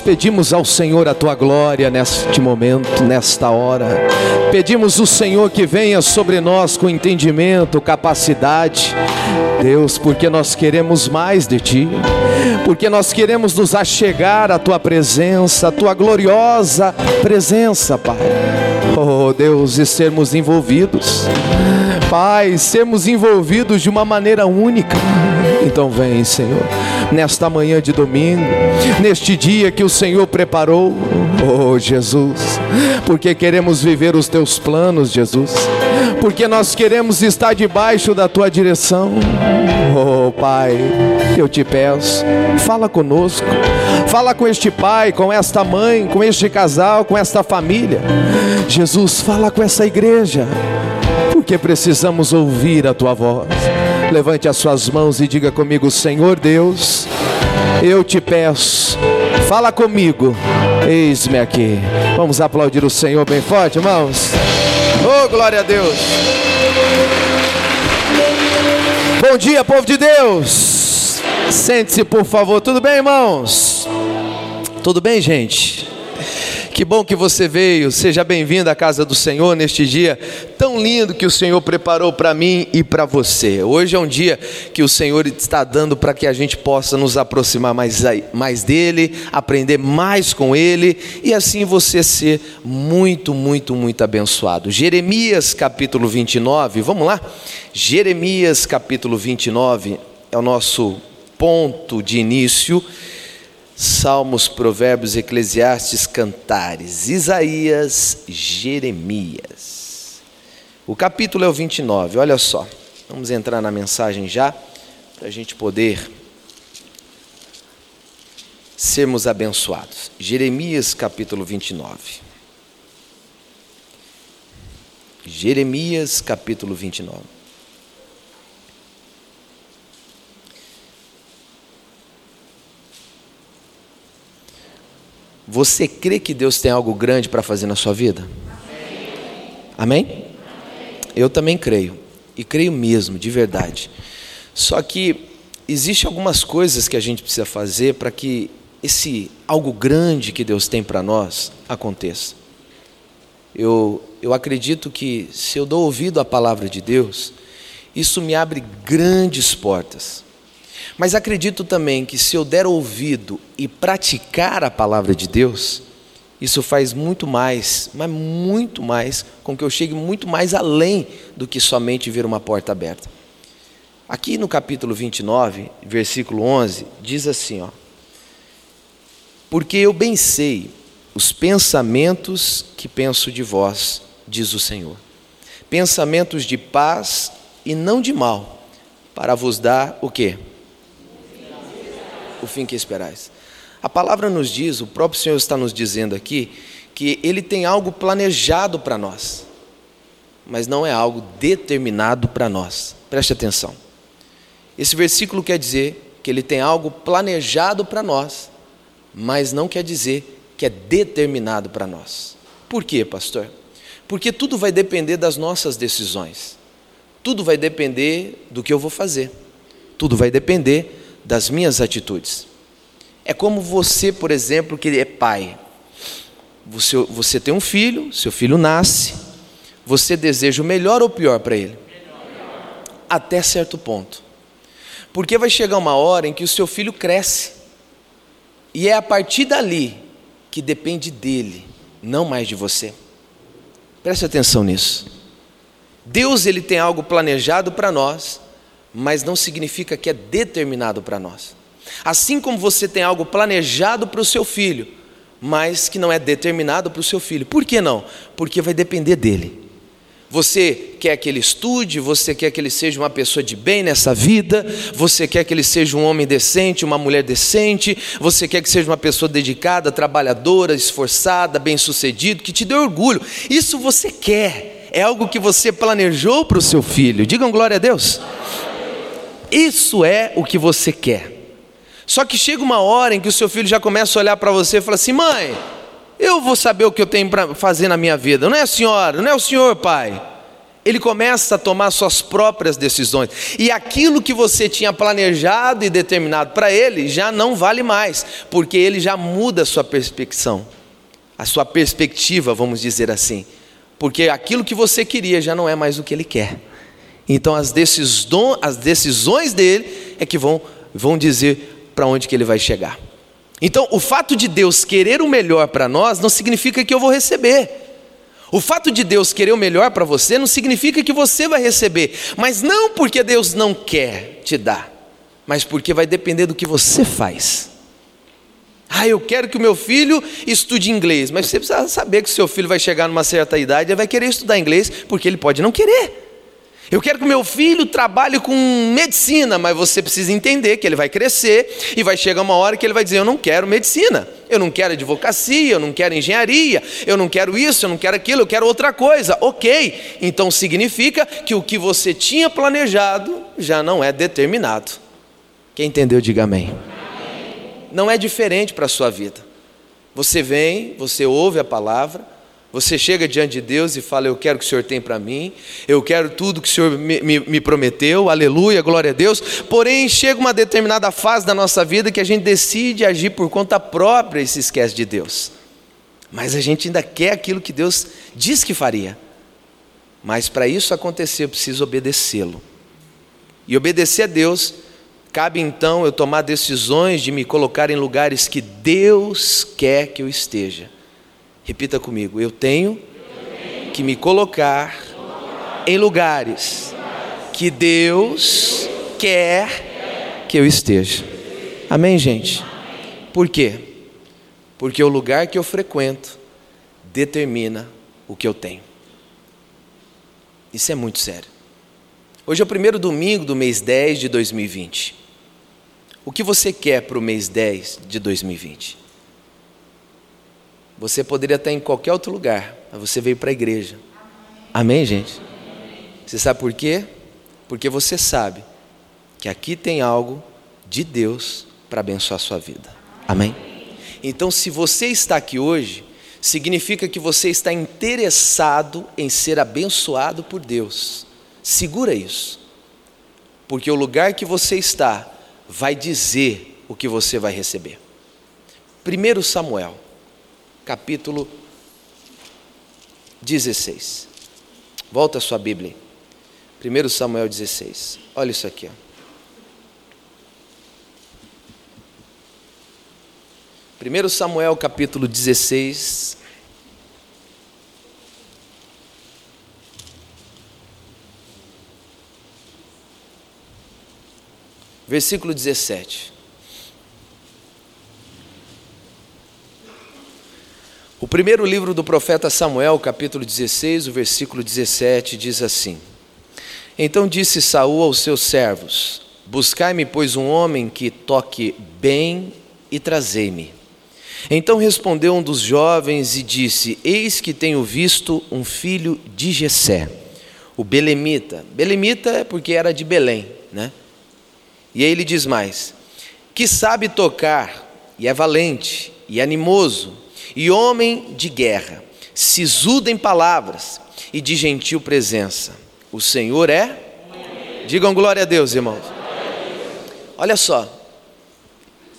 Pedimos ao Senhor a tua glória neste momento, nesta hora. Pedimos o Senhor que venha sobre nós com entendimento, capacidade. Deus, porque nós queremos mais de ti, porque nós queremos nos achegar à tua presença, à tua gloriosa presença, Pai. Oh Deus, e sermos envolvidos, Pai, sermos envolvidos de uma maneira única. Então vem, Senhor, nesta manhã de domingo, neste dia que o Senhor preparou, oh Jesus, porque queremos viver os teus planos, Jesus, porque nós queremos estar debaixo da tua direção. Oh Pai, eu te peço, fala conosco, fala com este pai, com esta mãe, com este casal, com esta família. Jesus, fala com essa igreja, porque precisamos ouvir a tua voz. Levante as suas mãos e diga comigo: Senhor Deus, eu te peço, fala comigo, eis-me aqui. Vamos aplaudir o Senhor bem forte, irmãos. Oh, glória a Deus. Bom dia, povo de Deus. Sente-se, por favor. Tudo bem, irmãos? Tudo bem, gente? Que bom que você veio. Seja bem-vindo à casa do Senhor neste dia tão lindo que o Senhor preparou para mim e para você. Hoje é um dia que o Senhor está dando para que a gente possa nos aproximar mais, mais dele, aprender mais com ele e assim você ser muito, muito, muito abençoado. Jeremias capítulo 29, vamos lá? Jeremias capítulo 29 é o nosso ponto de início Salmos, Provérbios, Eclesiastes, Cantares, Isaías, Jeremias. O capítulo é o 29, olha só. Vamos entrar na mensagem já, para a gente poder sermos abençoados. Jeremias, capítulo 29. Jeremias, capítulo 29. Você crê que Deus tem algo grande para fazer na sua vida? Amém? Amém? Eu também creio. E creio mesmo, de verdade. Só que existe algumas coisas que a gente precisa fazer para que esse algo grande que Deus tem para nós aconteça. Eu, eu acredito que se eu dou ouvido à palavra de Deus, isso me abre grandes portas. Mas acredito também que se eu der ouvido e praticar a palavra de Deus, isso faz muito mais, mas muito mais, com que eu chegue muito mais além do que somente ver uma porta aberta. Aqui no capítulo 29, versículo 11, diz assim: ó, Porque eu bem sei os pensamentos que penso de vós, diz o Senhor, pensamentos de paz e não de mal, para vos dar o quê? O fim que esperais. A palavra nos diz, o próprio Senhor está nos dizendo aqui, que Ele tem algo planejado para nós, mas não é algo determinado para nós. Preste atenção. Esse versículo quer dizer que Ele tem algo planejado para nós, mas não quer dizer que é determinado para nós. Por quê, pastor? Porque tudo vai depender das nossas decisões. Tudo vai depender do que eu vou fazer. Tudo vai depender das minhas atitudes. É como você, por exemplo, que é pai. Você, você tem um filho, seu filho nasce, você deseja o melhor ou pior para ele? Melhor. Até certo ponto. Porque vai chegar uma hora em que o seu filho cresce, e é a partir dali que depende dele, não mais de você. Preste atenção nisso. Deus ele tem algo planejado para nós, mas não significa que é determinado para nós. Assim como você tem algo planejado para o seu filho, mas que não é determinado para o seu filho. Por que não? Porque vai depender dele. Você quer que ele estude, você quer que ele seja uma pessoa de bem nessa vida, você quer que ele seja um homem decente, uma mulher decente, você quer que seja uma pessoa dedicada, trabalhadora, esforçada, bem-sucedido, que te dê orgulho. Isso você quer, é algo que você planejou para o seu filho. Digam glória a Deus. Isso é o que você quer. Só que chega uma hora em que o seu filho já começa a olhar para você e fala assim: mãe, eu vou saber o que eu tenho para fazer na minha vida, não é a senhora, não é o senhor, pai. ele começa a tomar suas próprias decisões. E aquilo que você tinha planejado e determinado para ele já não vale mais, porque ele já muda a sua perspectiva, a sua perspectiva, vamos dizer assim. Porque aquilo que você queria já não é mais o que ele quer. Então as, decisões, as decisões dele é que vão, vão dizer para onde que ele vai chegar. Então, o fato de Deus querer o melhor para nós não significa que eu vou receber. O fato de Deus querer o melhor para você não significa que você vai receber, mas não porque Deus não quer te dar, mas porque vai depender do que você faz. Ah, eu quero que o meu filho estude inglês, mas você precisa saber que o seu filho vai chegar numa certa idade e vai querer estudar inglês, porque ele pode não querer. Eu quero que meu filho trabalhe com medicina, mas você precisa entender que ele vai crescer e vai chegar uma hora que ele vai dizer: Eu não quero medicina, eu não quero advocacia, eu não quero engenharia, eu não quero isso, eu não quero aquilo, eu quero outra coisa. Ok, então significa que o que você tinha planejado já não é determinado. Quem entendeu, diga amém. Não é diferente para a sua vida. Você vem, você ouve a palavra você chega diante de Deus e fala: Eu quero o que o Senhor tem para mim, eu quero tudo que o Senhor me, me, me, prometeu, aleluia, glória a Deus. Porém, chega uma determinada fase da nossa vida que a gente decide agir por conta própria e se esquece de Deus. Mas a gente ainda quer aquilo que Deus diz que faria. Mas para isso acontecer, eu preciso obedecê-lo. E obedecer a Deus, cabe então eu tomar decisões de me colocar em lugares que Deus quer que eu esteja. Repita comigo: eu tenho que me colocar em lugares que Deus quer que eu esteja. Amém, gente? Por quê? Porque o lugar que eu frequento determina o que eu tenho. Isso é muito sério. Hoje é o primeiro domingo do mês 10 de 2020. O que você quer para o mês 10 de 2020? Você poderia estar em qualquer outro lugar, mas você veio para a igreja. Amém, gente? Você sabe por quê? Porque você sabe que aqui tem algo de Deus para abençoar a sua vida. Amém? Então, se você está aqui hoje, significa que você está interessado em ser abençoado por Deus. Segura isso, porque o lugar que você está vai dizer o que você vai receber. 1 Samuel capítulo 16. Volta a sua Bíblia. 1 Samuel 16. Olha isso aqui. Ó. 1 Samuel capítulo 16. Versículo 17. O primeiro livro do profeta Samuel, capítulo 16, o versículo 17, diz assim: Então disse Saul aos seus servos: Buscai-me, pois, um homem que toque bem e trazei-me. Então respondeu um dos jovens e disse: Eis que tenho visto um filho de Jessé, o belemita. Belemita é porque era de Belém, né? E aí ele diz mais: que sabe tocar e é valente e animoso e homem de guerra, sisudo em palavras e de gentil presença. O Senhor é? Digam glória a Deus, irmãos. Olha só,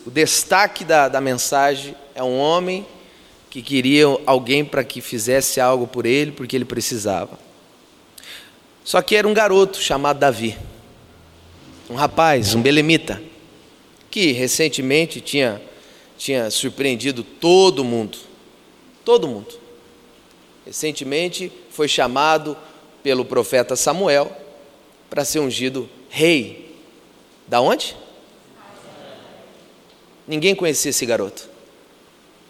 o destaque da, da mensagem é um homem que queria alguém para que fizesse algo por ele, porque ele precisava. Só que era um garoto chamado Davi, um rapaz, um belemita, que recentemente tinha tinha surpreendido todo mundo. Todo mundo. Recentemente foi chamado pelo profeta Samuel para ser ungido rei. Da onde? Ninguém conhecia esse garoto.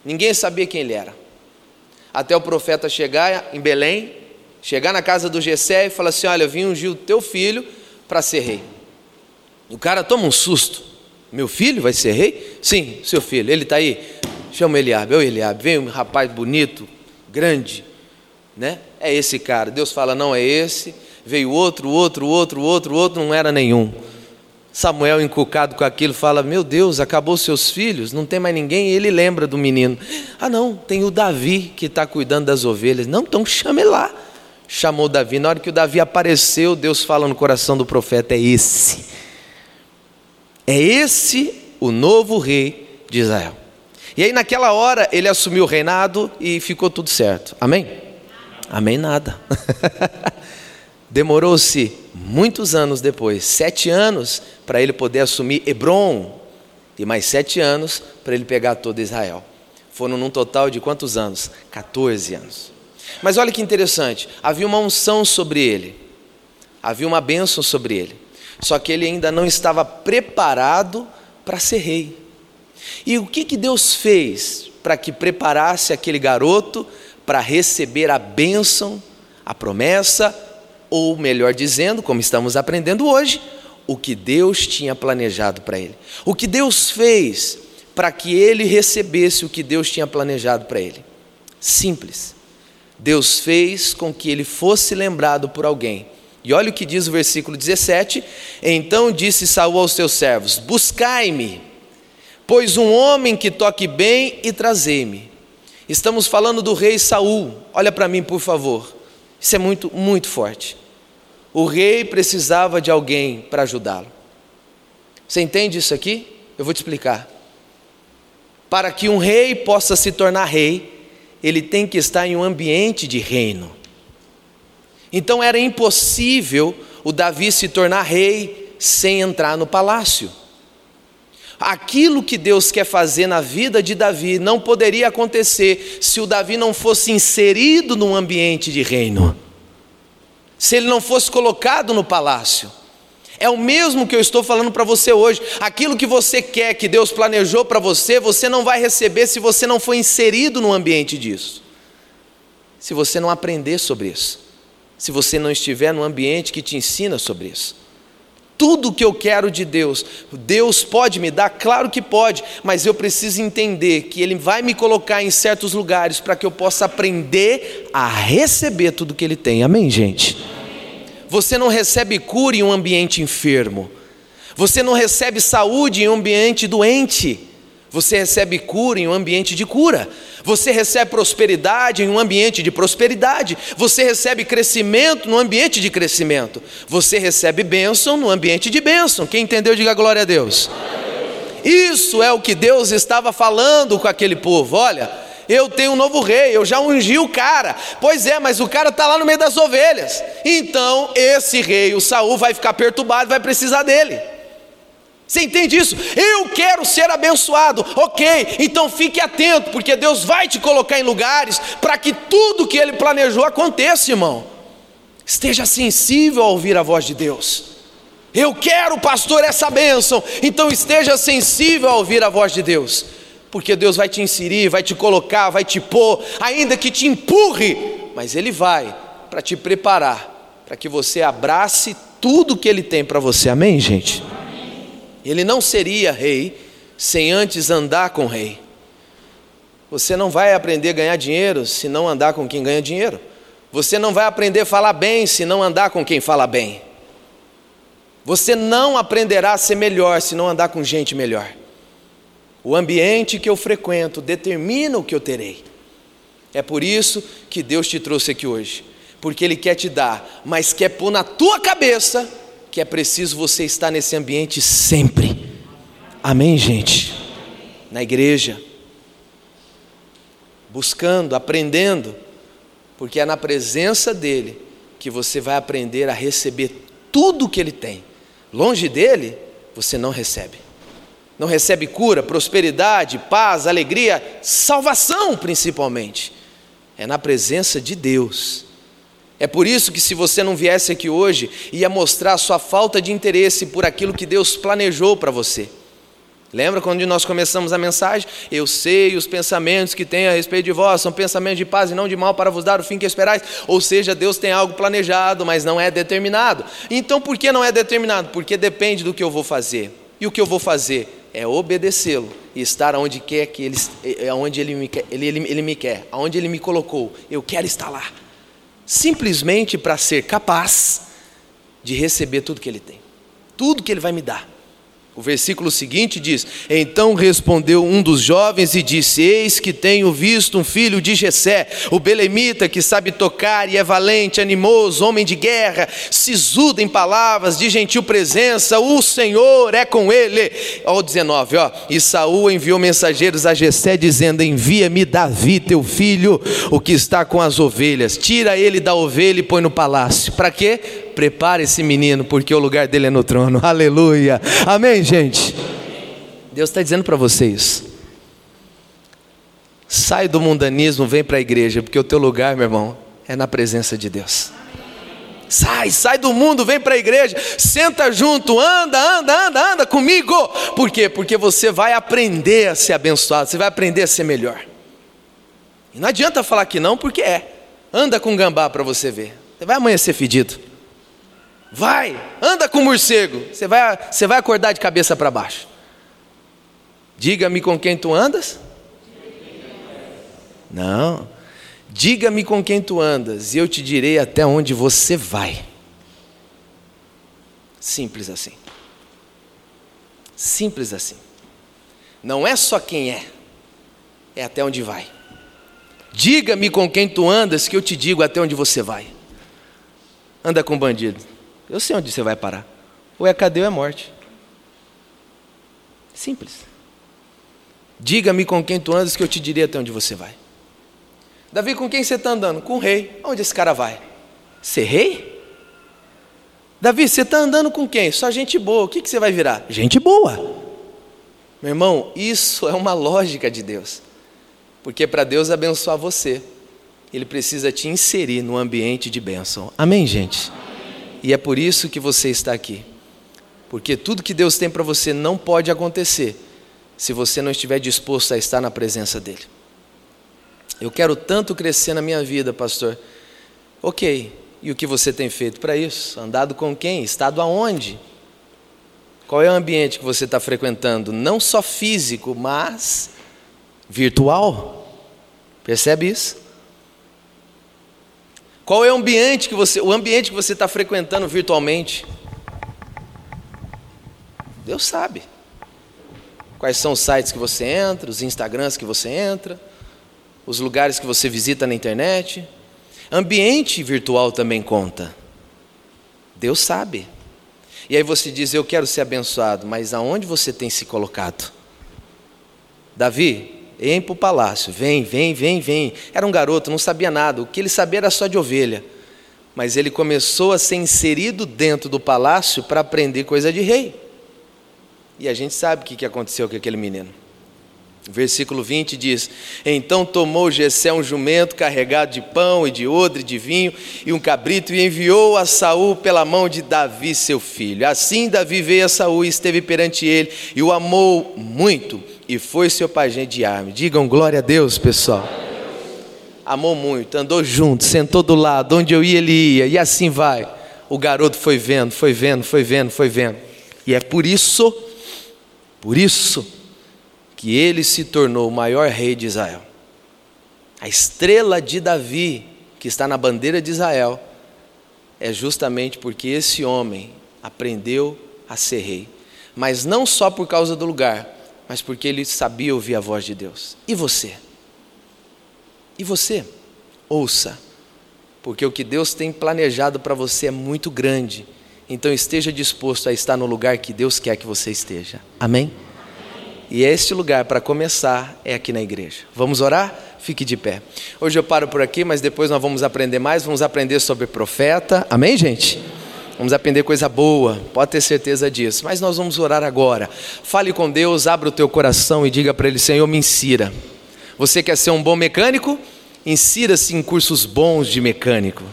Ninguém sabia quem ele era. Até o profeta chegar em Belém, chegar na casa do Gessé e falar assim: Olha, eu vim ungir o teu filho para ser rei. O cara toma um susto. Meu filho vai ser rei? Sim, seu filho. Ele está aí. Chama Eliabe. Ô Eliabe, vem um rapaz bonito, grande. Né? É esse cara. Deus fala, não é esse. Veio outro, outro, outro, outro, outro, não era nenhum. Samuel, encucado com aquilo, fala: Meu Deus, acabou seus filhos, não tem mais ninguém. E ele lembra do menino: Ah, não, tem o Davi que está cuidando das ovelhas. Não, então chame lá. chamou Davi. Na hora que o Davi apareceu, Deus fala no coração do profeta: é esse. É esse o novo rei de Israel. E aí, naquela hora, ele assumiu o reinado e ficou tudo certo. Amém? Amém, nada. Demorou-se muitos anos depois sete anos para ele poder assumir Hebron, e mais sete anos para ele pegar todo Israel. Foram num total de quantos anos? 14 anos. Mas olha que interessante, havia uma unção sobre ele, havia uma bênção sobre ele, só que ele ainda não estava preparado para ser rei. E o que, que Deus fez para que preparasse aquele garoto para receber a bênção, a promessa, ou melhor dizendo, como estamos aprendendo hoje, o que Deus tinha planejado para ele. O que Deus fez para que ele recebesse o que Deus tinha planejado para ele? Simples. Deus fez com que ele fosse lembrado por alguém. E olha o que diz o versículo 17: Então disse Saul aos seus servos: Buscai-me, pois um homem que toque bem e trazei-me. Estamos falando do rei Saul. Olha para mim, por favor. Isso é muito, muito forte. O rei precisava de alguém para ajudá-lo. Você entende isso aqui? Eu vou te explicar. Para que um rei possa se tornar rei, ele tem que estar em um ambiente de reino. Então era impossível o Davi se tornar rei sem entrar no palácio. Aquilo que Deus quer fazer na vida de Davi não poderia acontecer se o Davi não fosse inserido num ambiente de reino, se ele não fosse colocado no palácio. É o mesmo que eu estou falando para você hoje. Aquilo que você quer, que Deus planejou para você, você não vai receber se você não for inserido no ambiente disso. Se você não aprender sobre isso. Se você não estiver no ambiente que te ensina sobre isso. Tudo que eu quero de Deus, Deus pode me dar? Claro que pode, mas eu preciso entender que Ele vai me colocar em certos lugares para que eu possa aprender a receber tudo que Ele tem. Amém, gente? Você não recebe cura em um ambiente enfermo. Você não recebe saúde em um ambiente doente. Você recebe cura em um ambiente de cura. Você recebe prosperidade em um ambiente de prosperidade. Você recebe crescimento no ambiente de crescimento. Você recebe bênção no ambiente de bênção. Quem entendeu, diga glória a Deus. Isso é o que Deus estava falando com aquele povo. Olha, eu tenho um novo rei, eu já ungi o cara. Pois é, mas o cara está lá no meio das ovelhas. Então esse rei, o Saul, vai ficar perturbado, vai precisar dele. Você entende isso? Eu quero ser abençoado, ok, então fique atento, porque Deus vai te colocar em lugares para que tudo que Ele planejou aconteça, irmão. Esteja sensível a ouvir a voz de Deus. Eu quero, pastor, essa bênção, então esteja sensível a ouvir a voz de Deus porque Deus vai te inserir, vai te colocar, vai te pôr, ainda que te empurre, mas Ele vai para te preparar, para que você abrace tudo que Ele tem para você, amém, gente? Ele não seria rei sem antes andar com o rei. Você não vai aprender a ganhar dinheiro se não andar com quem ganha dinheiro. Você não vai aprender a falar bem se não andar com quem fala bem. Você não aprenderá a ser melhor se não andar com gente melhor. O ambiente que eu frequento determina o que eu terei. É por isso que Deus te trouxe aqui hoje, porque Ele quer te dar, mas quer pôr na tua cabeça que é preciso você estar nesse ambiente sempre. Amém, gente? Na igreja, buscando, aprendendo, porque é na presença dEle que você vai aprender a receber tudo o que Ele tem. Longe dele, você não recebe não recebe cura, prosperidade, paz, alegria, salvação principalmente. É na presença de Deus. É por isso que, se você não viesse aqui hoje, ia mostrar a sua falta de interesse por aquilo que Deus planejou para você. Lembra quando nós começamos a mensagem? Eu sei os pensamentos que tenho a respeito de vós, são pensamentos de paz e não de mal para vos dar o fim que esperais. Ou seja, Deus tem algo planejado, mas não é determinado. Então, por que não é determinado? Porque depende do que eu vou fazer. E o que eu vou fazer? é obedecê-lo e estar onde quer que ele, aonde ele me ele, ele, ele me quer, aonde ele me colocou. Eu quero estar lá, simplesmente para ser capaz de receber tudo que ele tem, tudo que ele vai me dar. O versículo seguinte diz: Então respondeu um dos jovens e disse: Eis que tenho visto um filho de Jessé, o belemita, que sabe tocar e é valente, animoso, homem de guerra, sisudo em palavras, de gentil presença, o Senhor é com ele. Ó 19, ó. E Saul enviou mensageiros a Jessé dizendo: Envia-me Davi, teu filho, o que está com as ovelhas. Tira ele da ovelha e põe no palácio. Para quê? Prepare esse menino, porque o lugar dele é no trono. Aleluia. Amém, gente? Deus está dizendo para vocês: sai do mundanismo, vem para a igreja, porque o teu lugar, meu irmão, é na presença de Deus. Sai, sai do mundo, vem para a igreja, senta junto, anda, anda, anda, anda comigo. Por quê? Porque você vai aprender a ser abençoado, você vai aprender a ser melhor. E não adianta falar que não, porque é. Anda com gambá para você ver. Você vai amanhecer fedido. Vai, anda com o morcego. Você vai, você vai acordar de cabeça para baixo. Diga-me com quem tu andas? Não. Diga-me com quem tu andas, e eu te direi até onde você vai. Simples assim. Simples assim. Não é só quem é, é até onde vai. Diga-me com quem tu andas, que eu te digo até onde você vai. Anda com bandido. Eu sei onde você vai parar. Ou é cadeia ou é morte. Simples. Diga-me com quem tu andas, que eu te diria até onde você vai. Davi, com quem você está andando? Com o rei. Onde esse cara vai? Ser rei? Davi, você está andando com quem? Só gente boa. O que, que você vai virar? Gente boa. Meu irmão, isso é uma lógica de Deus. Porque para Deus abençoar você, Ele precisa te inserir no ambiente de bênção. Amém, gente? E é por isso que você está aqui. Porque tudo que Deus tem para você não pode acontecer se você não estiver disposto a estar na presença dEle. Eu quero tanto crescer na minha vida, pastor. Ok, e o que você tem feito para isso? Andado com quem? Estado aonde? Qual é o ambiente que você está frequentando? Não só físico, mas virtual. Percebe isso? Qual é o ambiente que você, o ambiente que você está frequentando virtualmente? Deus sabe. Quais são os sites que você entra, os Instagrams que você entra, os lugares que você visita na internet. Ambiente virtual também conta. Deus sabe. E aí você diz: Eu quero ser abençoado, mas aonde você tem se colocado? Davi, Vem para o palácio, vem, vem, vem, vem. Era um garoto, não sabia nada, o que ele sabia era só de ovelha. Mas ele começou a ser inserido dentro do palácio para aprender coisa de rei. E a gente sabe o que aconteceu com aquele menino. Versículo 20 diz: Então tomou Jessé um jumento carregado de pão e de odre de vinho e um cabrito e enviou a Saul pela mão de Davi seu filho. Assim Davi veio a Saul e esteve perante ele e o amou muito e foi seu pajem de arma. Digam glória a Deus, pessoal. Amou muito, andou junto, sentou do lado, onde eu ia ele ia e assim vai. O garoto foi vendo, foi vendo, foi vendo, foi vendo. E é por isso, por isso que ele se tornou o maior rei de Israel. A estrela de Davi, que está na bandeira de Israel, é justamente porque esse homem aprendeu a ser rei. Mas não só por causa do lugar, mas porque ele sabia ouvir a voz de Deus. E você? E você? Ouça, porque o que Deus tem planejado para você é muito grande. Então esteja disposto a estar no lugar que Deus quer que você esteja. Amém? E este lugar, para começar, é aqui na igreja. Vamos orar? Fique de pé. Hoje eu paro por aqui, mas depois nós vamos aprender mais. Vamos aprender sobre profeta. Amém, gente? Vamos aprender coisa boa, pode ter certeza disso. Mas nós vamos orar agora. Fale com Deus, abra o teu coração e diga para Ele: Senhor, me insira. Você quer ser um bom mecânico? Insira-se em cursos bons de mecânico.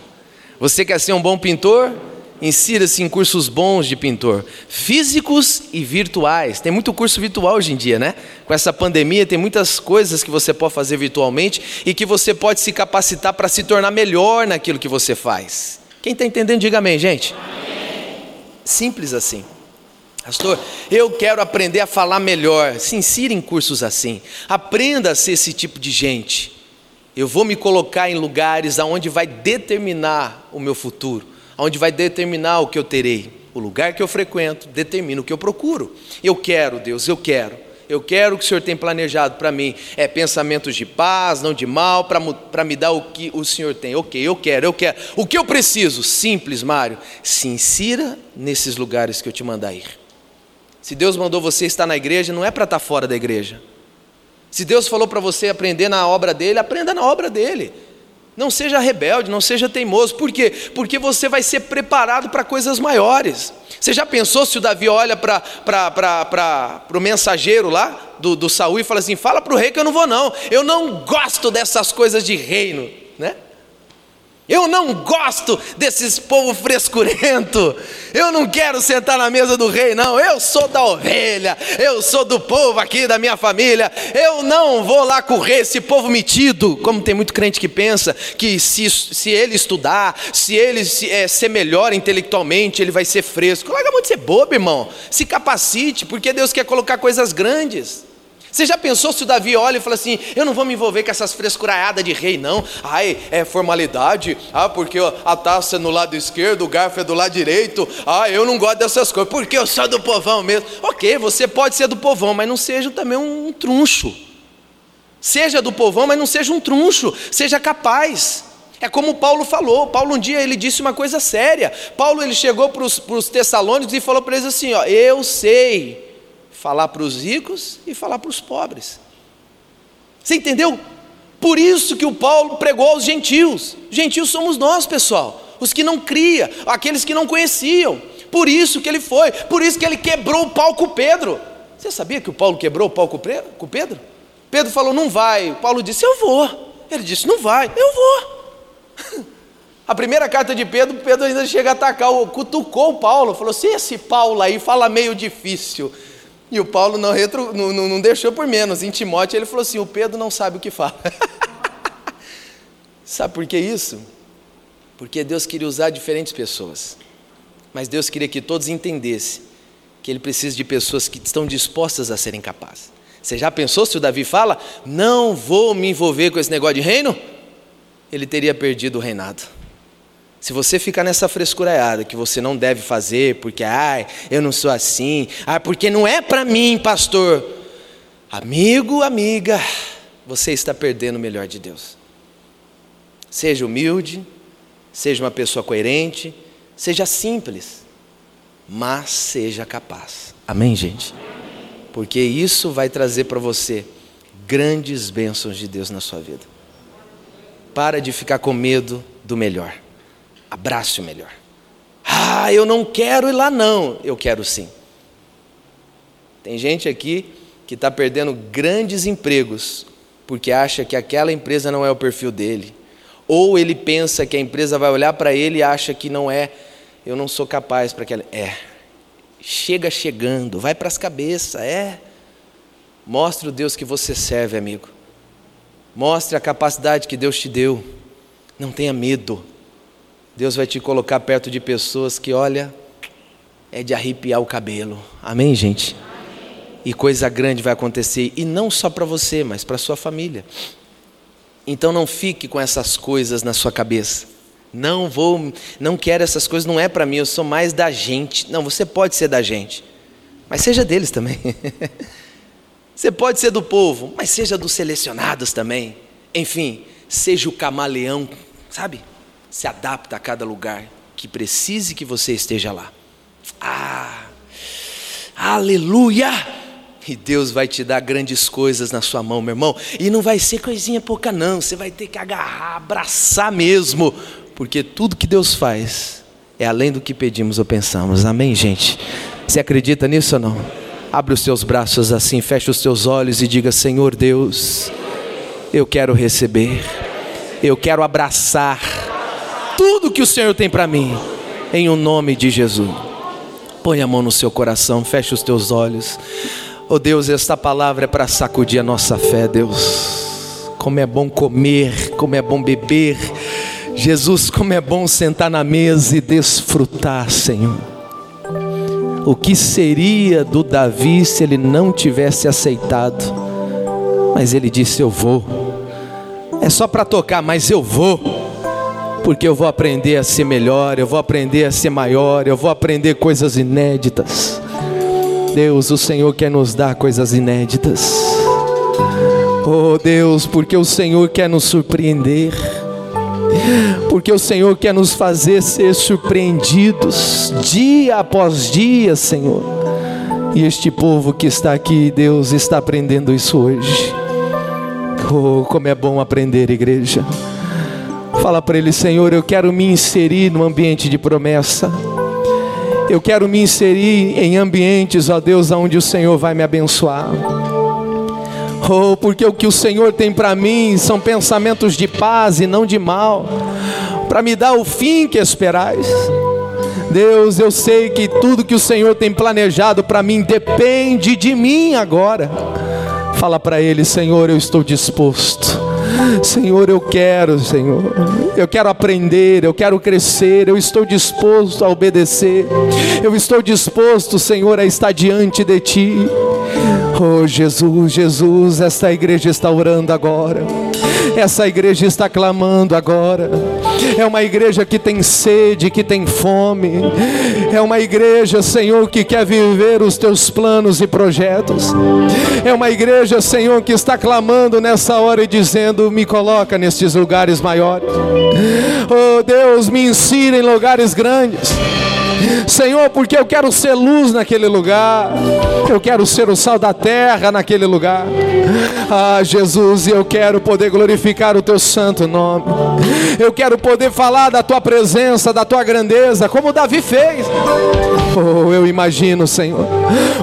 Você quer ser um bom pintor? Insira-se em cursos bons de pintor, físicos e virtuais. Tem muito curso virtual hoje em dia, né? Com essa pandemia, tem muitas coisas que você pode fazer virtualmente e que você pode se capacitar para se tornar melhor naquilo que você faz. Quem está entendendo, diga amém, gente. Amém. Simples assim. Pastor, eu quero aprender a falar melhor. Se insira em cursos assim. Aprenda a ser esse tipo de gente. Eu vou me colocar em lugares aonde vai determinar o meu futuro onde vai determinar o que eu terei. o lugar que eu frequento determina o que eu procuro. Eu quero, Deus, eu quero. Eu quero o que o Senhor tem planejado para mim. É pensamentos de paz, não de mal, para me dar o que o Senhor tem. Ok, eu quero, eu quero. O que eu preciso? Simples, Mário. Se insira nesses lugares que eu te mandar ir. Se Deus mandou você estar na igreja, não é para estar fora da igreja. Se Deus falou para você aprender na obra dele, aprenda na obra dele. Não seja rebelde, não seja teimoso. Por quê? Porque você vai ser preparado para coisas maiores. Você já pensou se o Davi olha para o mensageiro lá do, do Saul e fala assim: fala para o rei que eu não vou, não. Eu não gosto dessas coisas de reino. Né? Eu não gosto desses povo frescurento. Eu não quero sentar na mesa do rei, não. Eu sou da ovelha. Eu sou do povo aqui da minha família. Eu não vou lá rei, esse povo metido. Como tem muito crente que pensa que se, se ele estudar, se ele se, é, ser melhor intelectualmente, ele vai ser fresco. Larga muito ser bobo, irmão. Se capacite, porque Deus quer colocar coisas grandes. Você já pensou se o Davi olha e fala assim: Eu não vou me envolver com essas frescuraiadas de rei, não. Ai, é formalidade. Ah, porque a taça é no lado esquerdo, o garfo é do lado direito. Ah, eu não gosto dessas coisas, porque eu sou do povão mesmo. Ok, você pode ser do povão, mas não seja também um truncho. Seja do povão, mas não seja um truncho. Seja capaz. É como Paulo falou. Paulo um dia ele disse uma coisa séria. Paulo ele chegou para os Tessalônicos e falou para eles assim: ó, Eu sei falar para os ricos e falar para os pobres. Você entendeu? Por isso que o Paulo pregou aos gentios. Gentios somos nós, pessoal, os que não cria, aqueles que não conheciam. Por isso que ele foi, por isso que ele quebrou o pau com Pedro. Você sabia que o Paulo quebrou o pau com Pedro? Pedro falou: "Não vai". O Paulo disse: "Eu vou". Ele disse: "Não vai". "Eu vou". A primeira carta de Pedro, Pedro ainda chega a atacar, cutucou o Paulo, falou: "Se esse Paulo aí fala meio difícil, e o Paulo não, retro, não, não, deixou por menos. Em Timóteo ele falou assim: o Pedro não sabe o que fala. sabe por que isso? Porque Deus queria usar diferentes pessoas. Mas Deus queria que todos entendessem que Ele precisa de pessoas que estão dispostas a serem capazes. Você já pensou se o Davi fala: Não vou me envolver com esse negócio de reino? Ele teria perdido o reinado. Se você ficar nessa frescuraiada que você não deve fazer, porque, ai, eu não sou assim, ah, porque não é para mim, pastor. Amigo, amiga, você está perdendo o melhor de Deus. Seja humilde, seja uma pessoa coerente, seja simples, mas seja capaz. Amém, gente? Porque isso vai trazer para você grandes bênçãos de Deus na sua vida. Para de ficar com medo do melhor. Abrace o melhor. Ah, eu não quero ir lá, não. Eu quero sim. Tem gente aqui que está perdendo grandes empregos porque acha que aquela empresa não é o perfil dele. Ou ele pensa que a empresa vai olhar para ele e acha que não é, eu não sou capaz para aquela. É. Chega chegando, vai para as cabeças, é. Mostre o Deus que você serve, amigo. Mostre a capacidade que Deus te deu. Não tenha medo. Deus vai te colocar perto de pessoas que, olha, é de arrepiar o cabelo. Amém, gente? Amém. E coisa grande vai acontecer, e não só para você, mas para sua família. Então não fique com essas coisas na sua cabeça. Não vou, não quero essas coisas, não é para mim, eu sou mais da gente. Não, você pode ser da gente, mas seja deles também. você pode ser do povo, mas seja dos selecionados também. Enfim, seja o camaleão, sabe? Se adapta a cada lugar que precise que você esteja lá. Ah, aleluia! E Deus vai te dar grandes coisas na sua mão, meu irmão. E não vai ser coisinha pouca, não. Você vai ter que agarrar, abraçar mesmo. Porque tudo que Deus faz é além do que pedimos ou pensamos. Amém, gente? Você acredita nisso ou não? Abre os seus braços assim, feche os seus olhos e diga: Senhor Deus, eu quero receber, eu quero abraçar tudo que o Senhor tem para mim, em o um nome de Jesus. Põe a mão no seu coração, feche os teus olhos. Oh Deus, esta palavra é para sacudir a nossa fé, Deus. Como é bom comer, como é bom beber. Jesus, como é bom sentar na mesa e desfrutar, Senhor. O que seria do Davi se ele não tivesse aceitado? Mas ele disse: Eu vou. É só para tocar, mas eu vou porque eu vou aprender a ser melhor, eu vou aprender a ser maior, eu vou aprender coisas inéditas. Deus, o Senhor quer nos dar coisas inéditas. Oh Deus, porque o Senhor quer nos surpreender, porque o Senhor quer nos fazer ser surpreendidos dia após dia, Senhor. E este povo que está aqui, Deus, está aprendendo isso hoje. Oh, como é bom aprender, igreja. Fala para ele, Senhor, eu quero me inserir no ambiente de promessa. Eu quero me inserir em ambientes, ó Deus, onde o Senhor vai me abençoar. Oh, porque o que o Senhor tem para mim são pensamentos de paz e não de mal, para me dar o fim que esperais. Deus, eu sei que tudo que o Senhor tem planejado para mim depende de mim agora. Fala para Ele, Senhor, eu estou disposto. Senhor, eu quero, Senhor, eu quero aprender, eu quero crescer, eu estou disposto a obedecer, eu estou disposto, Senhor, a estar diante de Ti. Oh Jesus, Jesus, esta igreja está orando agora. Essa igreja está clamando agora. É uma igreja que tem sede, que tem fome. É uma igreja, Senhor, que quer viver os teus planos e projetos. É uma igreja, Senhor, que está clamando nessa hora e dizendo: Me coloca nestes lugares maiores. Oh Deus, me ensina em lugares grandes. Senhor, porque eu quero ser luz naquele lugar, eu quero ser o sal da terra naquele lugar. Ah, Jesus, eu quero poder glorificar o teu santo nome, eu quero poder falar da tua presença, da tua grandeza, como Davi fez. Oh, eu imagino, Senhor,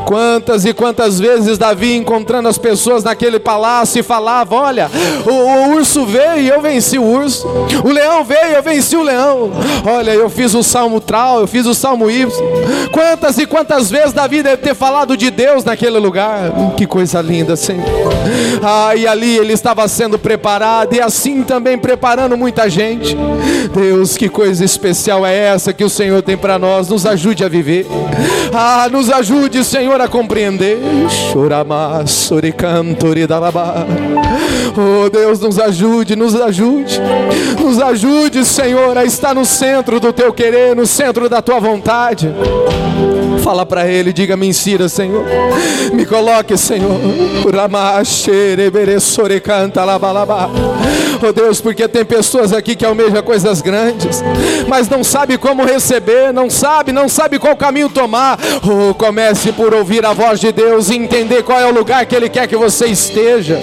quantas e quantas vezes Davi encontrando as pessoas naquele palácio e falava: Olha, o, o urso veio e eu venci o urso, o leão veio e eu venci o leão. Olha, eu fiz o salmo tral, eu fiz o salmo Y. Quantas e quantas vezes Davi deve ter falado de Deus naquele lugar? Que coisa linda, Senhor. Ah, e ali ele estava sendo preparado e assim também preparando muita gente. Deus, que coisa especial é essa que o Senhor tem para nós? Nos ajude a viver. Ah, nos ajude, Senhor, a compreender. Oh Deus, nos ajude, nos ajude, nos ajude, Senhor, a estar no centro do teu querer, no centro da tua vontade. Fala para ele, diga: Me ensina, Senhor. Me coloque, Senhor. Oh Deus, porque tem pessoas aqui que almejam coisas grandes, mas não sabe como receber, não sabe, não sabe qual caminho tomar. Oh, comece por ouvir a voz de Deus e entender qual é o lugar que Ele quer que você esteja.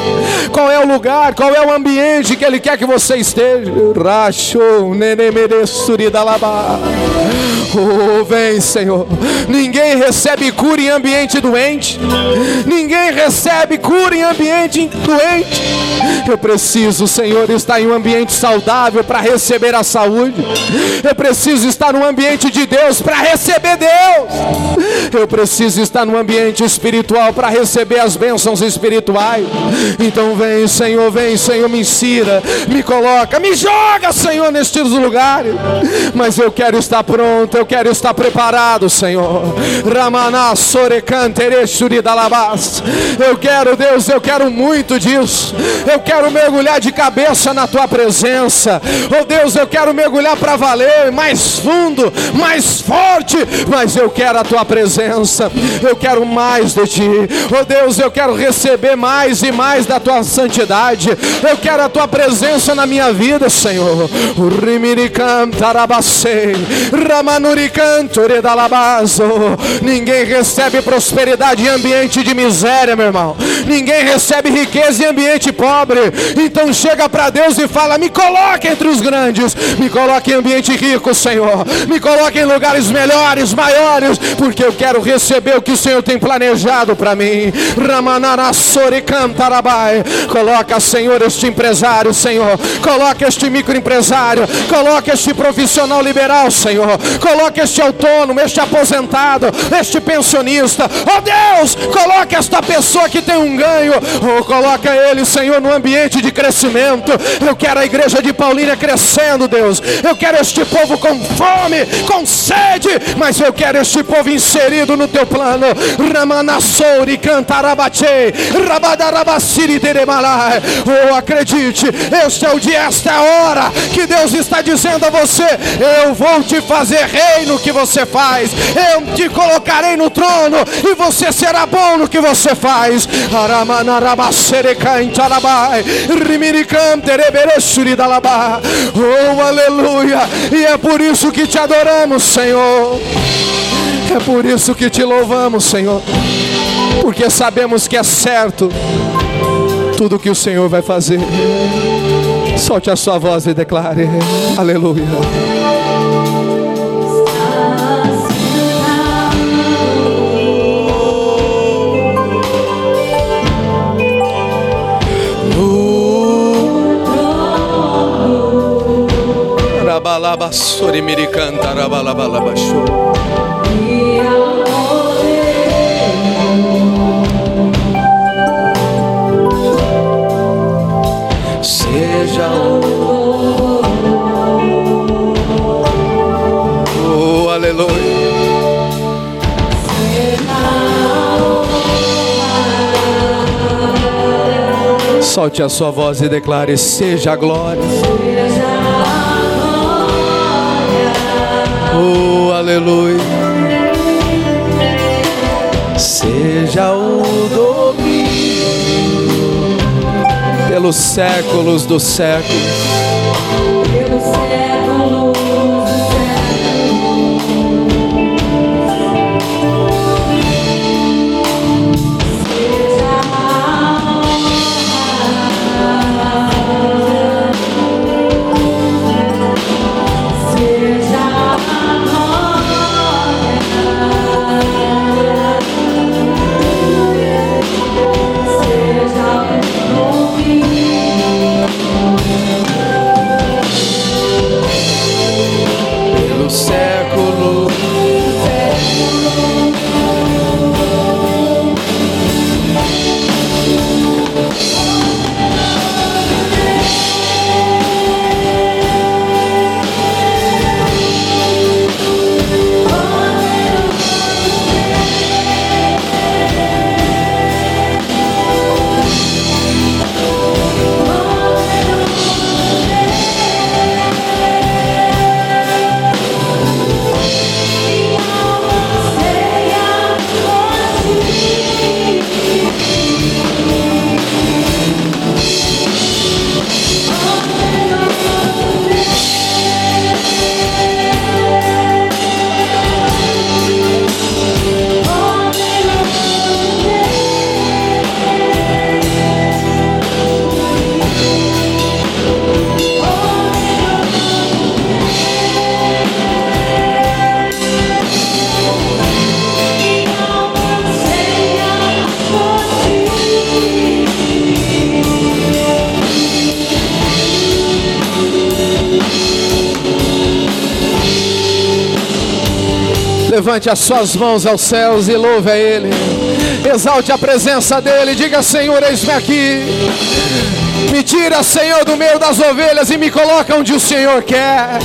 Qual é o lugar, qual é o ambiente que Ele quer que você esteja. Racho, Oh, vem, Senhor. Ninguém recebe cura em ambiente doente. Ninguém recebe cura em ambiente doente. Eu preciso, Senhor, estar em um ambiente saudável para receber a saúde. Eu preciso estar no ambiente de Deus para receber Deus. Eu preciso estar no ambiente espiritual para receber as bênçãos espirituais. Então vem, Senhor, vem, Senhor, me ensina, me coloca, me joga, Senhor, nestes lugares. Mas eu quero estar pronto, eu quero estar preparado, Senhor. Ramaná Eu quero, Deus, eu quero muito disso. Eu quero mergulhar de cabeça na tua presença. Oh Deus, eu quero mergulhar para valer, mais fundo, mais forte, mas eu quero a tua presença. Eu quero mais de ti. Oh Deus, eu quero receber mais e mais da tua santidade. Eu quero a tua presença na minha vida, Senhor. O Rimirican Tarabasei, Ramanurican Toredalabazo. Ninguém recebe prosperidade em ambiente de miséria, meu irmão. Ninguém recebe riqueza em ambiente pobre. Então chega para Deus e fala: Me coloque entre os grandes, me coloque em ambiente rico, Senhor. Me coloque em lugares melhores, maiores, porque eu quero receber o que o Senhor tem planejado para mim. Cantarabai. Coloca, Senhor, este empresário, Senhor. Coloca este microempresário. Coloca este profissional liberal, Senhor. Coloca coloque este autônomo, este aposentado, este pensionista. Oh Deus, coloque esta pessoa que tem um ganho. Oh, coloca ele, Senhor, no ambiente de crescimento. Eu quero a igreja de Paulínia crescendo, Deus. Eu quero este povo com fome, com sede, mas eu quero este povo inserido no teu plano. Ramanasouri cantarabate, rabadarabaciri teremalai. Oh, acredite, este é o dia, esta é a hora que Deus está dizendo a você: Eu vou te fazer rei no que você faz, eu te colocarei no trono e você será bom no que você faz. Oh, aleluia! E é por isso que te adoramos, Senhor. É por isso que te louvamos, Senhor. Porque sabemos que é certo tudo que o Senhor vai fazer. Solte a sua voz e declare: Aleluia. Rabalabasori miricanta, rabalabalabasho. Seja o Oh, aleluia. Solte a sua voz e declare: Seja a glória. Oh, aleluia. Seja o domínio pelos séculos dos séculos. Levante as suas mãos aos céus e louve a Ele. Exalte a presença dEle. Diga, Senhor, eis-me aqui. Me tira, Senhor, do meio das ovelhas e me coloca onde o Senhor quer.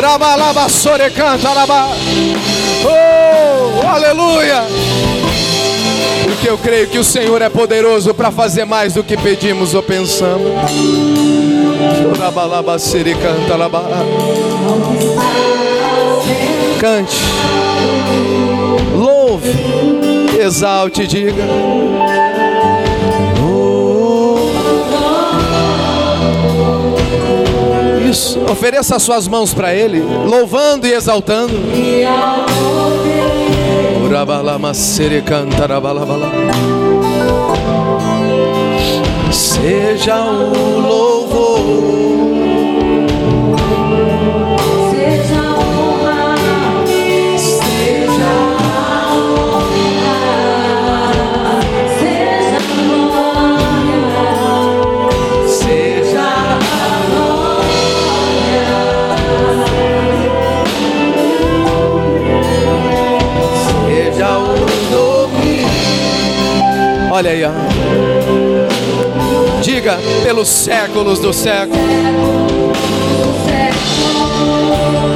Rabalabassore canta, rabá. Oh, aleluia. Porque eu creio que o Senhor é poderoso para fazer mais do que pedimos ou pensamos. Rabalabassere canta, rabá. Cante, louve, exalte, diga. Isso, ofereça as suas mãos para Ele, louvando e exaltando. Seja o louvor. Olha aí, ó. Diga pelos séculos do século. Poderoso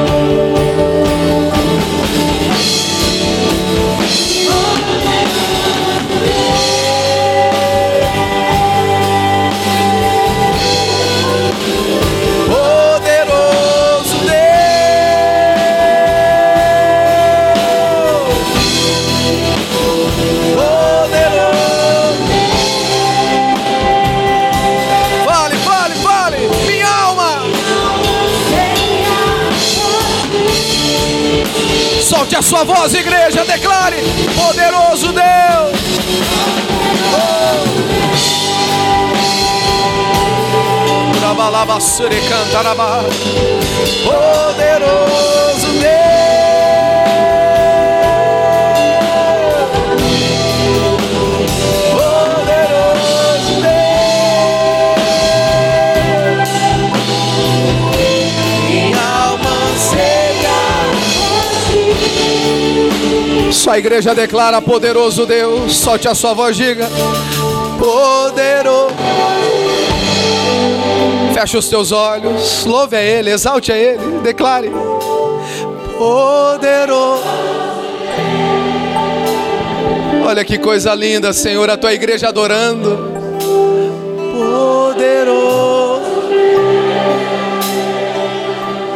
sua voz, igreja. Declare: Poderoso Deus. Cantaraba. Poderoso Deus. Sua igreja declara poderoso Deus. Solte a sua voz, diga. Poderoso. Feche os teus olhos, louve a Ele, exalte a Ele, declare: Poderoso. Olha que coisa linda, Senhor, a tua igreja adorando. Poderoso.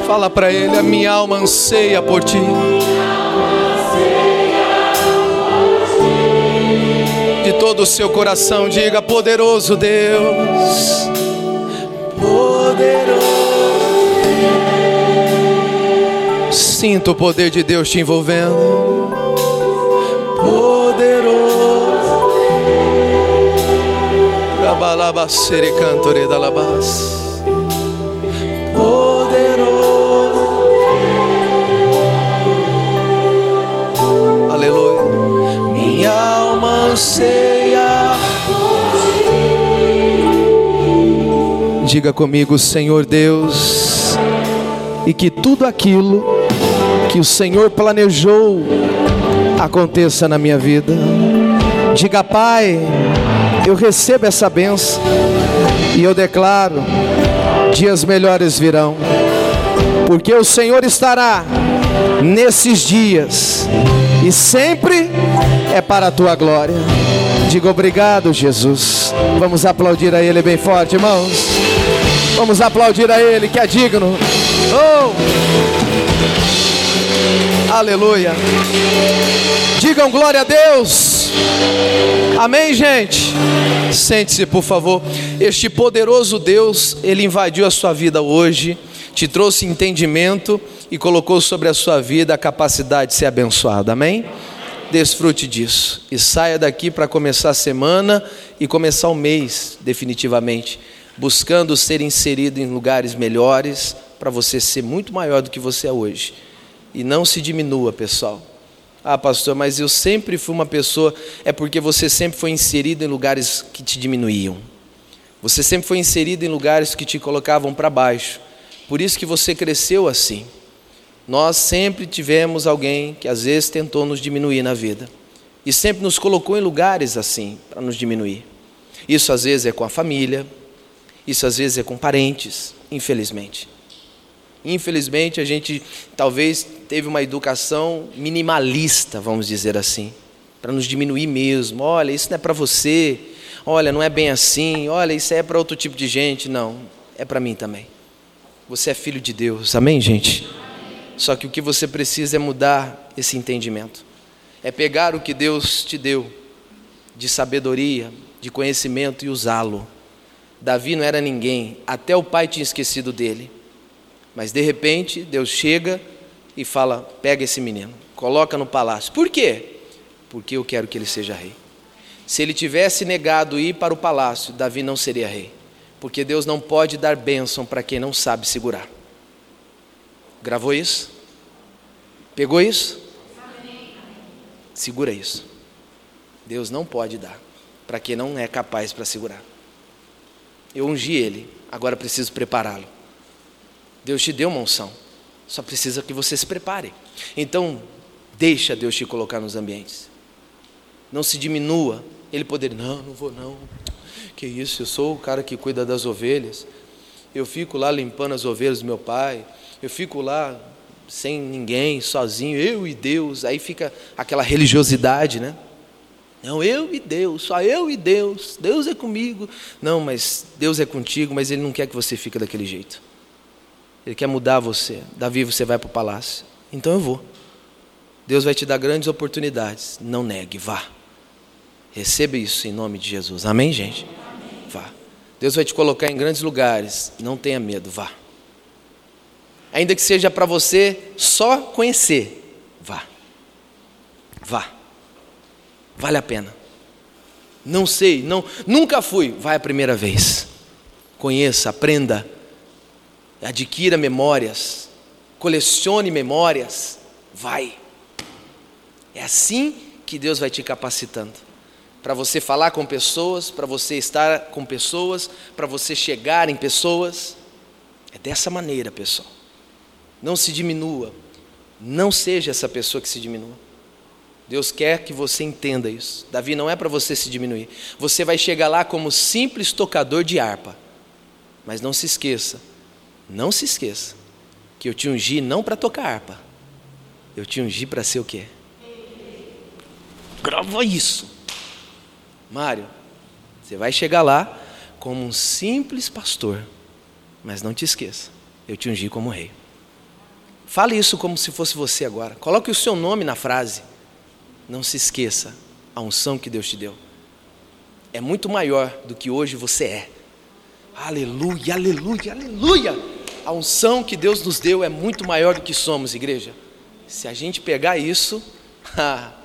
Fala para Ele: a minha alma anseia por ti. Todo o seu coração, diga: Poderoso Deus poderoso. Sinto o poder de Deus te envolvendo. Poderoso. Rabalabacere cantore da labas. Alma anseia. Diga comigo, Senhor Deus, e que tudo aquilo que o Senhor planejou aconteça na minha vida. Diga, Pai, eu recebo essa benção e eu declaro: dias melhores virão, porque o Senhor estará nesses dias e sempre é para a tua glória. Diga obrigado, Jesus. Vamos aplaudir a Ele bem forte, irmãos. Vamos aplaudir a Ele que é digno. Oh! Aleluia. Digam glória a Deus. Amém, gente. Sente-se, por favor. Este poderoso Deus, ele invadiu a sua vida hoje, te trouxe entendimento e colocou sobre a sua vida a capacidade de ser abençoado. Amém? Desfrute disso e saia daqui para começar a semana e começar o mês, definitivamente, buscando ser inserido em lugares melhores para você ser muito maior do que você é hoje. E não se diminua, pessoal. Ah, pastor, mas eu sempre fui uma pessoa. É porque você sempre foi inserido em lugares que te diminuíam. Você sempre foi inserido em lugares que te colocavam para baixo. Por isso que você cresceu assim. Nós sempre tivemos alguém que às vezes tentou nos diminuir na vida. E sempre nos colocou em lugares assim, para nos diminuir. Isso às vezes é com a família, isso às vezes é com parentes, infelizmente. Infelizmente a gente talvez teve uma educação minimalista, vamos dizer assim, para nos diminuir mesmo. Olha, isso não é para você. Olha, não é bem assim. Olha, isso é para outro tipo de gente. Não, é para mim também. Você é filho de Deus. Amém, gente? Só que o que você precisa é mudar esse entendimento. É pegar o que Deus te deu de sabedoria, de conhecimento e usá-lo. Davi não era ninguém, até o pai tinha esquecido dele. Mas de repente, Deus chega e fala: pega esse menino, coloca no palácio. Por quê? Porque eu quero que ele seja rei. Se ele tivesse negado ir para o palácio, Davi não seria rei. Porque Deus não pode dar bênção para quem não sabe segurar. Gravou isso? Pegou isso? Segura isso. Deus não pode dar para quem não é capaz para segurar. Eu ungi ele, agora preciso prepará-lo. Deus te deu uma unção, só precisa que você se prepare. Então, deixa Deus te colocar nos ambientes. Não se diminua Ele poderia, não, não vou não. Que isso, eu sou o cara que cuida das ovelhas. Eu fico lá limpando as ovelhas do meu pai. Eu fico lá sem ninguém, sozinho, eu e Deus. Aí fica aquela religiosidade, né? Não, eu e Deus, só eu e Deus. Deus é comigo. Não, mas Deus é contigo, mas Ele não quer que você fique daquele jeito. Ele quer mudar você. Davi, você vai para o palácio. Então eu vou. Deus vai te dar grandes oportunidades. Não negue, vá. Receba isso em nome de Jesus. Amém, gente? Vá. Deus vai te colocar em grandes lugares. Não tenha medo, vá. Ainda que seja para você só conhecer, vá. Vá. Vale a pena. Não sei, não, nunca fui, vai a primeira vez. Conheça, aprenda. Adquira memórias. Colecione memórias. Vai. É assim que Deus vai te capacitando. Para você falar com pessoas, para você estar com pessoas, para você chegar em pessoas. É dessa maneira, pessoal. Não se diminua. Não seja essa pessoa que se diminua. Deus quer que você entenda isso. Davi não é para você se diminuir. Você vai chegar lá como simples tocador de harpa. Mas não se esqueça, não se esqueça, que eu te ungi não para tocar harpa. Eu te ungi para ser o quê? Grava isso. Mário, você vai chegar lá como um simples pastor. Mas não te esqueça, eu te ungi como rei. Fale isso como se fosse você agora. Coloque o seu nome na frase. Não se esqueça a unção que Deus te deu. É muito maior do que hoje você é. Aleluia, aleluia, aleluia. A unção que Deus nos deu é muito maior do que somos, igreja. Se a gente pegar isso,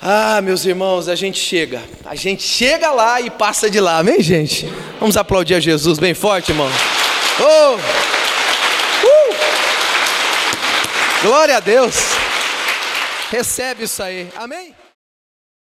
ah, meus irmãos, a gente chega. A gente chega lá e passa de lá, amém, gente? Vamos aplaudir a Jesus bem forte, irmão. Oh! Uh! Glória a Deus. Recebe isso aí. Amém?